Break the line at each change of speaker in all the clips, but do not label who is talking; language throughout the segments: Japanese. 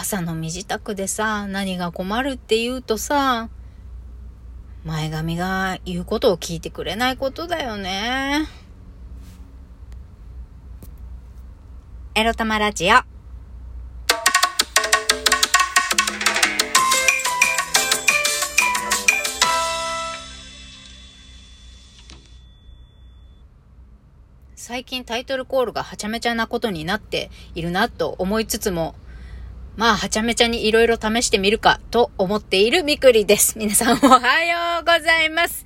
朝の身支度でさ、何が困るって言うとさ、前髪が言うことを聞いてくれないことだよね。エロ玉ラジオ。最近タイトルコールがはちゃめちゃなことになっているなと思いつつも、まあ、はちゃめちゃにいろいろ試してみるかと思っているみくりです。皆さんおはようございます。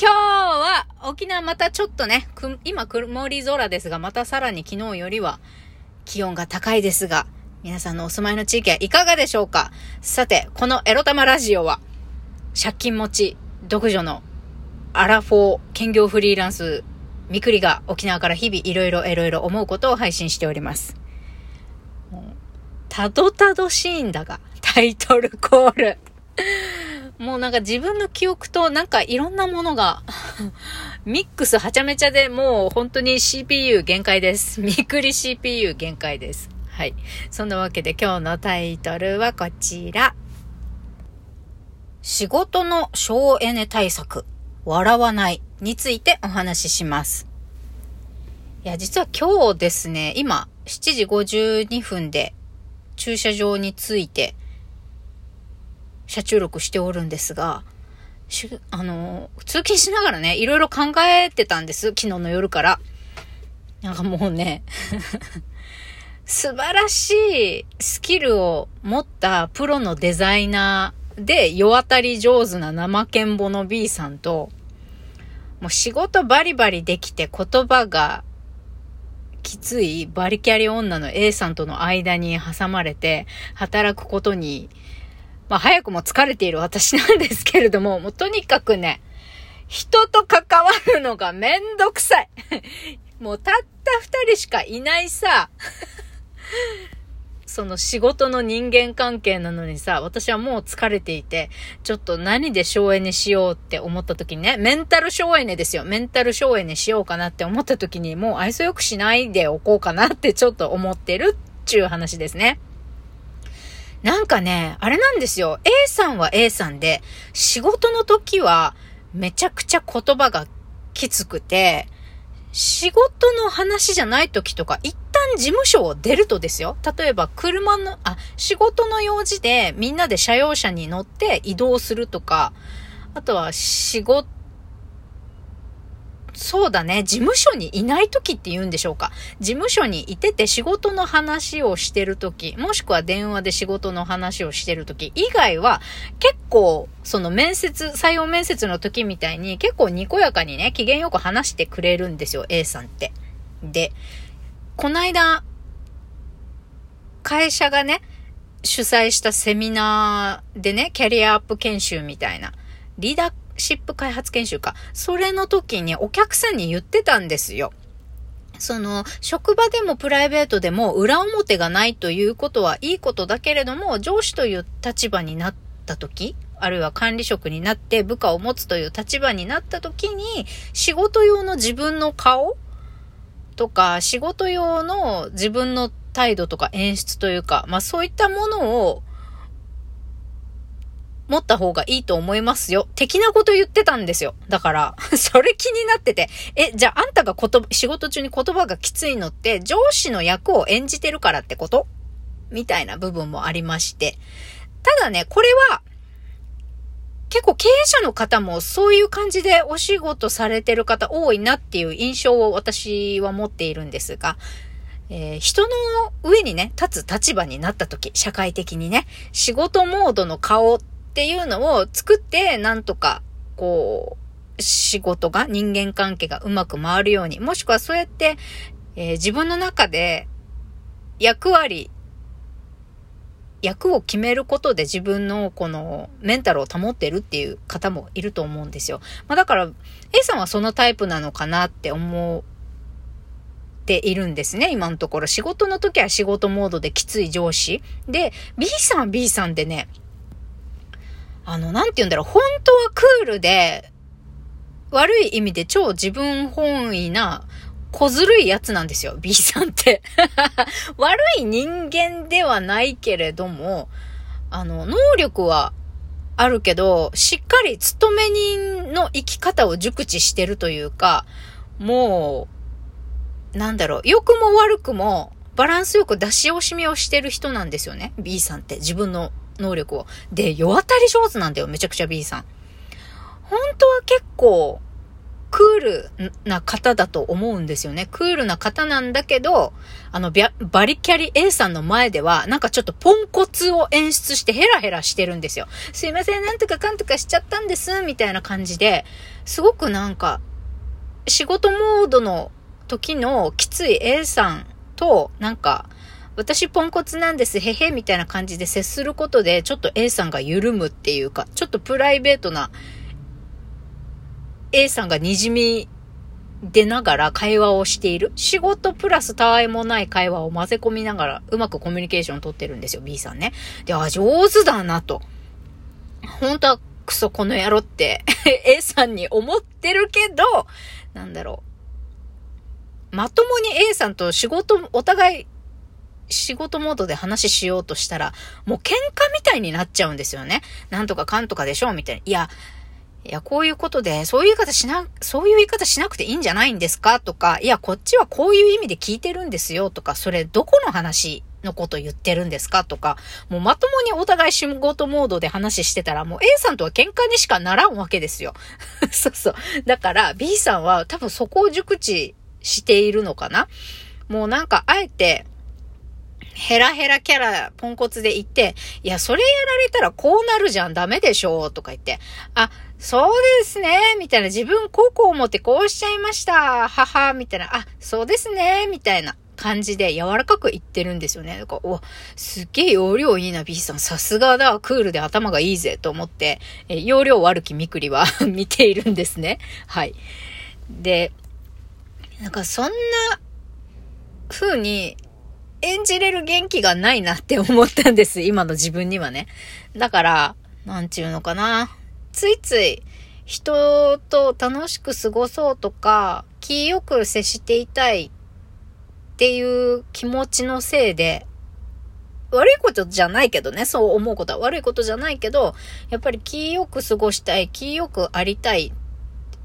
今日は沖縄またちょっとね、今曇り空ですが、またさらに昨日よりは気温が高いですが、皆さんのお住まいの地域はいかがでしょうか？さて、このエロ玉ラジオは、借金持ち、独女のアラフォー兼業フリーランスみくりが沖縄から日々いろいろいろいろ思うことを配信しております。たどたどしいんだが、タイトルコール。もうなんか自分の記憶となんかいろんなものがミックスはちゃめちゃでもう本当に CPU 限界です。みくり CPU 限界です。はい。そんなわけで今日のタイトルはこちら。仕事の省エネ対策。笑わないについてお話しします。いや、実は今日ですね、今7時52分で駐車場に着いて車中録しておるんですが、あの、通勤しながらね、いろいろ考えてたんです。昨日の夜から。なんかもうね 素晴らしいスキルを持ったプロのデザイナーで世当たり上手な怠けんぼの B さんと、もう仕事バリバリできて言葉がきついバリキャリ女の A さんとの間に挟まれて働くことに、まあ早くも疲れている私なんですけれども、もうとにかくね、人と関わるのがめんどくさい。もうたった二人しかいないさ、その仕事の人間関係なのにさ、私はもう疲れていて、ちょっと何で省エネしようって思った時にね、メンタル省エネですよ。メンタル省エネしようかなって思った時に、もう愛想よくしないでおこうかなってちょっと思ってるっちゅう話ですね。なんかね、あれなんですよ。A さんは A さんで、仕事の時はめちゃくちゃ言葉がきつくて、仕事の話じゃない時とか、一事務所を出るとですよ。例えば車の、あ、仕事の用事でみんなで車用車に乗って移動するとか、あとは仕事そうだね。事務所にいない時って言うんでしょうか。事務所にいてて仕事の話をしてる時、もしくは電話で仕事の話をしてる時以外は、結構、その面接、採用面接の時みたいに結構にこやかにね、機嫌よく話してくれるんですよ、A さんって。で、こないだ、会社がね、主催したセミナーでね、キャリアアップ研修みたいな、リーダーシップ開発研修か。それの時にお客さんに言ってたんですよ。その、職場でもプライベートでも裏表がないということはいいことだけれども、上司という立場になった時、あるいは管理職になって部下を持つという立場になった時に、仕事用の自分の顔とか、仕事用の自分の態度とか演出というか、まあそういったものを持った方がいいと思いますよ。的なこと言ってたんですよ。だから、それ気になってて、え、じゃああんたが言、仕事中に言葉がきついのって上司の役を演じてるからってこと？みたいな部分もありまして。ただね、これは、結構経営者の方もそういう感じでお仕事されてる方多いなっていう印象を私は持っているんですが、えー、人の上にね、立つ立場になった時、社会的にね、仕事モードの顔っていうのを作って、なんとか、こう、仕事が、人間関係がうまく回るように、もしくはそうやって、えー、自分の中で役割、役を決めることで自分のこのメンタルを保ってるっていう方もいると思うんですよ。まあだから A さんはそのタイプなのかなって思っているんですね、今のところ。仕事の時は仕事モードできつい上司。で、B さん B さんでね、あの、なんて言うんだろう、本当はクールで、悪い意味で超自分本位な小ずるいやつなんですよ、B さんって。悪い人間ではないけれども、あの、能力はあるけど、しっかり勤め人の生き方を熟知してるというか、もう、なんだろう、良くも悪くも、バランスよく出し惜しみをしてる人なんですよね。B さんって。自分の能力を。で、世当たり上手なんだよ。めちゃくちゃ B さん。本当は結構、クールな方だと思うんですよね。クールな方なんだけど、あの、バリキャリ A さんの前では、なんかちょっとポンコツを演出してヘラヘラしてるんですよ。すいません、なんとかかんとかしちゃったんです、みたいな感じで、すごくなんか、仕事モードの時のきつい A さんと、なんか、私ポンコツなんです、へへ、みたいな感じで接することで、ちょっと A さんが緩むっていうか、ちょっとプライベートな A さんが滲み出ながら会話をしている。仕事プラスたわいもない会話を混ぜ込みながらうまくコミュニケーションを取ってるんですよ、B さんね。で、あ、上手だなと。本当はクソこの野郎って A さんに思ってるけど、なんだろう。まともに A さんと仕事、お互い仕事モードで話しようとしたら、もう喧嘩みたいになっちゃうんですよね。なんとかかんとかでしょみたいな。いや、いや、こういうことで、そういう言い方しな、そういう言い方しなくていいんじゃないんですか？とか、いや、こっちはこういう意味で聞いてるんですよとか、それどこの話のこと言ってるんですか？とか、もうまともにお互い仕事モードで話してたら、もう A さんとは喧嘩にしかならんわけですよ。そうそう。だから B さんは多分そこを熟知しているのかな？もうなんかあえて、ヘラヘラキャラ、ポンコツで言って、いや、それやられたらこうなるじゃん、ダメでしょ、とか言って、あ、そうですね、みたいな、自分こうこう思ってこうしちゃいました、はは、みたいな、あ、そうですね、みたいな感じで柔らかく言ってるんですよね。だから、お、すっげえ容量いいな、B さん。さすがだ、クールで頭がいいぜ、と思って、え容量悪きみくりは 見ているんですね。はい。で、なんかそんな風に演じれる元気がないなって思ったんです。今の自分にはね。だから、なんちゅうのかな。ついつい人と楽しく過ごそうとか、気よく接していたいっていう気持ちのせいで、悪いことじゃないけどね、そう思うことは悪いことじゃないけど、やっぱり気よく過ごしたい、気よくありたい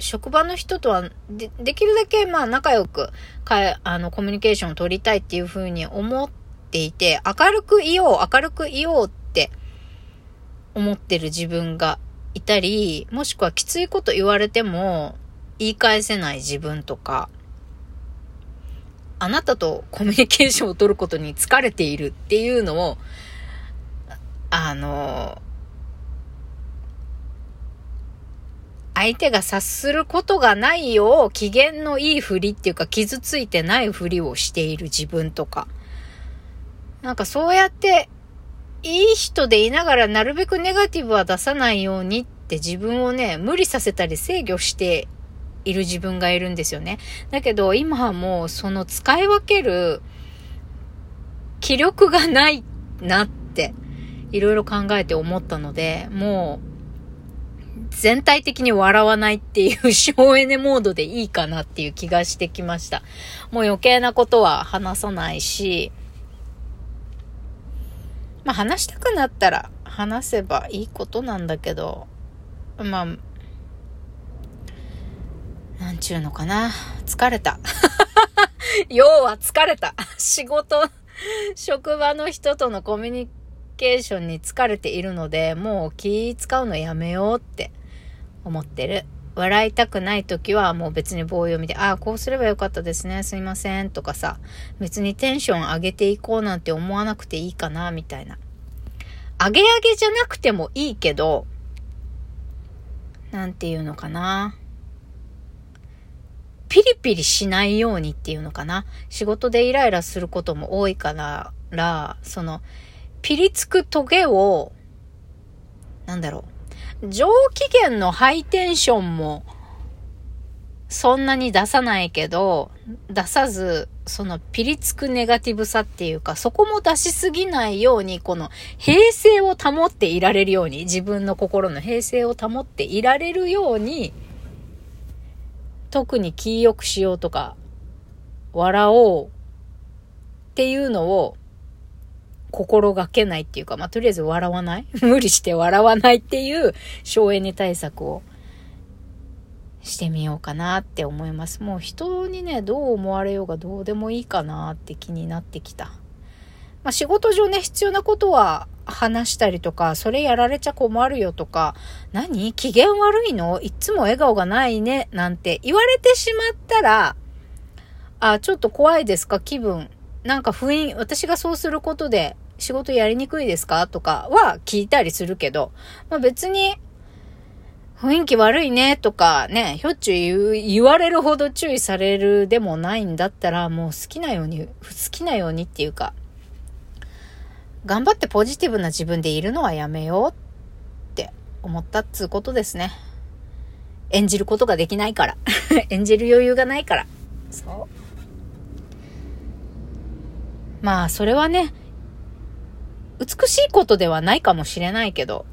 職場の人とはで、できるだけまあ仲良く、かあの、コミュニケーションを取りたいっていうふうに思っていて、明るくいよう、明るくいようって思ってる自分がいたり、もしくはきついこと言われても言い返せない自分とか、あなたとコミュニケーションを取ることに疲れているっていうのを、あの、相手が察することがないよう、機嫌のいいふりっていうか、傷ついてないふりをしている自分とか。なんかそうやって、いい人でいながらなるべくネガティブは出さないようにって自分をね、無理させたり制御している自分がいるんですよね。だけど今はもうその使い分ける気力がないなって、いろいろ考えて思ったので、もう全体的に笑わないっていう省エネモードでいいかなっていう気がしてきました。もう余計なことは話さないし、まあ話したくなったら話せばいいことなんだけど、まあ、なんちゅうのかな。疲れた。要は疲れた。仕事、職場の人とのコミュニケーションに疲れているので、もう気使うのやめようって思ってる。笑いたくない時はもう別に棒読みで、ああ、こうすればよかったですね、すいません、とかさ、別にテンション上げていこうなんて思わなくていいかな、みたいな。上げ上げじゃなくてもいいけど、なんていうのかな。ピリピリしないようにっていうのかな。仕事でイライラすることも多いから、その、ピリつくトゲを、なんだろう。上機嫌のハイテンションも、そんなに出さないけど、出さず、そのピリつくネガティブさっていうか、そこも出しすぎないように、この平静を保っていられるように、自分の心の平静を保っていられるように、特に気良くしようとか、笑おうっていうのを心がけないっていうか、まあ、とりあえず笑わない？無理して笑わないっていう省エネ対策をしてみようかなって思います。もう人にね、どう思われようがどうでもいいかなって気になってきた。まあ、仕事上ね、必要なことは話したりとか、それやられちゃ困るよとか、何？機嫌悪いの？いつも笑顔がないね？なんて言われてしまったら、あ、ちょっと怖いですか？気分。なんか雰囲気、私がそうすることで仕事やりにくいですか？とかは聞いたりするけど、まあ別に雰囲気悪いねとかね、ひょっちゅう言言われるほど注意されるでもないんだったら、もう好きなように、好きなようにっていうか、頑張ってポジティブな自分でいるのはやめようって思ったっつうことですね。演じることができないから。演じる余裕がないから。そう。まあ、それはね、美しいことではないかもしれないけど、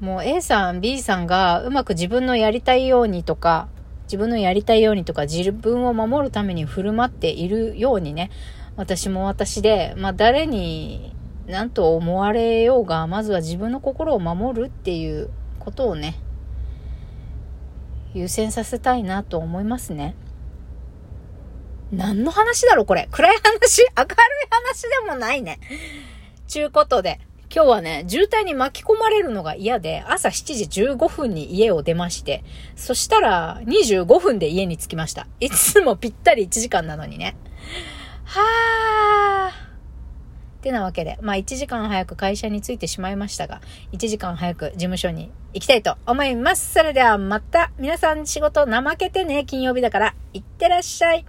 もう A さん、B さんがうまく自分のやりたいようにとか、自分のやりたいようにとか、自分を守るために振る舞っているようにね、私も私で、まあ誰に何と思われようが、まずは自分の心を守るっていうことをね、優先させたいなと思いますね。何の話だろこれ。暗い話？明るい話でもないね。ちゅうことで。今日はね、渋滞に巻き込まれるのが嫌で、朝7時15分に家を出まして、そしたら25分で家に着きました。いつもぴったり1時間なのにね。はー。ってなわけで、まあ1時間早く会社に着いてしまいましたが、1時間早く事務所に行きたいと思います。それではまた皆さん仕事怠けてね、金曜日だから、いってらっしゃい。